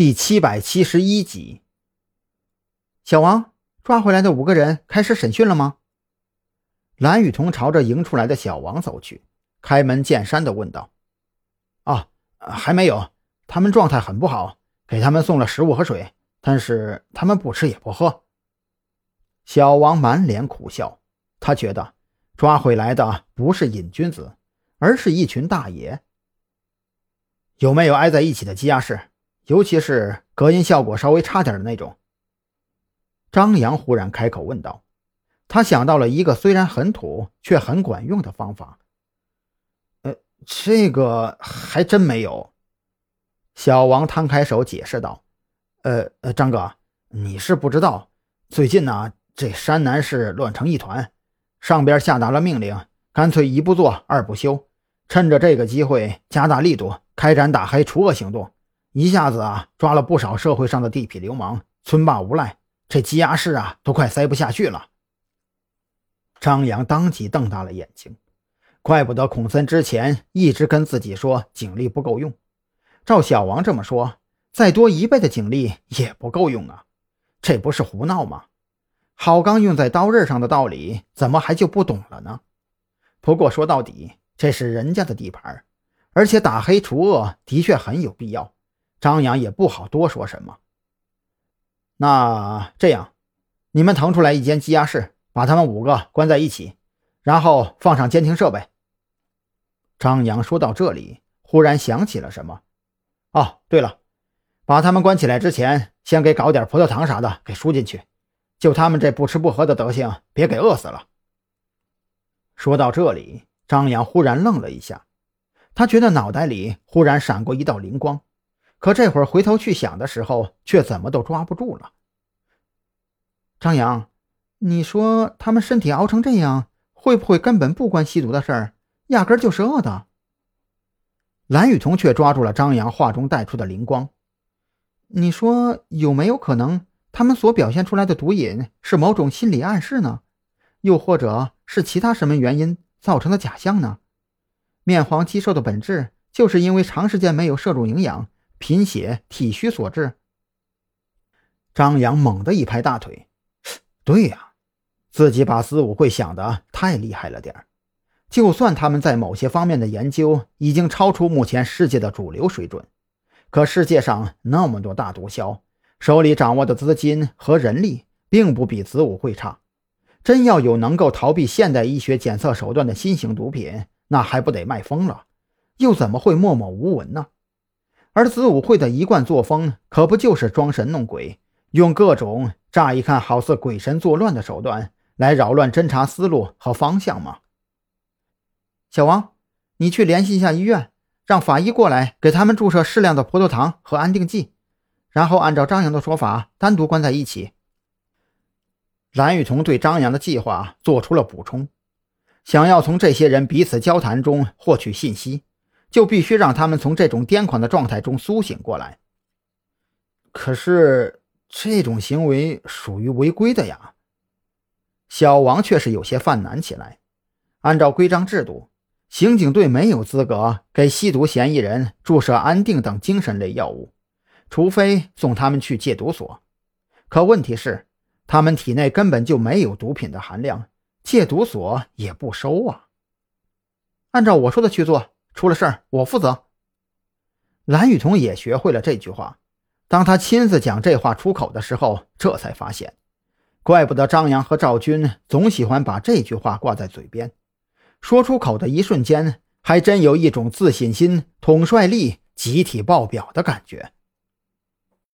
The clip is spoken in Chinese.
第七百七十一集，小王抓回来的五个人开始审讯了吗？蓝雨桐朝着迎出来的小王走去，开门见山的问道：“啊，还没有，他们状态很不好，给他们送了食物和水，但是他们不吃也不喝。”小王满脸苦笑，他觉得抓回来的不是瘾君子，而是一群大爷。有没有挨在一起的羁押室？尤其是隔音效果稍微差点的那种。张扬忽然开口问道：“他想到了一个虽然很土却很管用的方法。”“呃，这个还真没有。”小王摊开手解释道：“呃呃，张哥，你是不知道，最近呢，这山南市乱成一团，上边下达了命令，干脆一不做二不休，趁着这个机会加大力度开展打黑除恶行动。”一下子啊，抓了不少社会上的地痞流氓、村霸无赖，这羁押室啊都快塞不下去了。张扬当即瞪大了眼睛，怪不得孔森之前一直跟自己说警力不够用。照小王这么说，再多一倍的警力也不够用啊！这不是胡闹吗？好钢用在刀刃上的道理，怎么还就不懂了呢？不过说到底，这是人家的地盘，而且打黑除恶的确很有必要。张扬也不好多说什么。那这样，你们腾出来一间羁押室，把他们五个关在一起，然后放上监听设备。张扬说到这里，忽然想起了什么。哦，对了，把他们关起来之前，先给搞点葡萄糖啥的给输进去，就他们这不吃不喝的德行，别给饿死了。说到这里，张扬忽然愣了一下，他觉得脑袋里忽然闪过一道灵光。可这会儿回头去想的时候，却怎么都抓不住了。张扬，你说他们身体熬成这样，会不会根本不关吸毒的事儿，压根就是饿的？蓝雨桐却抓住了张扬话中带出的灵光。你说有没有可能，他们所表现出来的毒瘾是某种心理暗示呢？又或者是其他什么原因造成的假象呢？面黄肌瘦的本质，就是因为长时间没有摄入营养。贫血体虚所致。张扬猛地一拍大腿：“对呀，自己把子午会想的太厉害了点儿。就算他们在某些方面的研究已经超出目前世界的主流水准，可世界上那么多大毒枭，手里掌握的资金和人力并不比子午会差。真要有能够逃避现代医学检测手段的新型毒品，那还不得卖疯了？又怎么会默默无闻呢？”而子午会的一贯作风，可不就是装神弄鬼，用各种乍一看好似鬼神作乱的手段来扰乱侦查思路和方向吗？小王，你去联系一下医院，让法医过来给他们注射适量的葡萄糖和安定剂，然后按照张扬的说法单独关在一起。蓝雨桐对张扬的计划做出了补充，想要从这些人彼此交谈中获取信息。就必须让他们从这种癫狂的状态中苏醒过来。可是这种行为属于违规的呀。小王却是有些犯难起来。按照规章制度，刑警队没有资格给吸毒嫌疑人注射安定等精神类药物，除非送他们去戒毒所。可问题是，他们体内根本就没有毒品的含量，戒毒所也不收啊。按照我说的去做。出了事儿，我负责。蓝雨桐也学会了这句话。当他亲自讲这话出口的时候，这才发现，怪不得张扬和赵军总喜欢把这句话挂在嘴边。说出口的一瞬间，还真有一种自信心、统帅力集体爆表的感觉。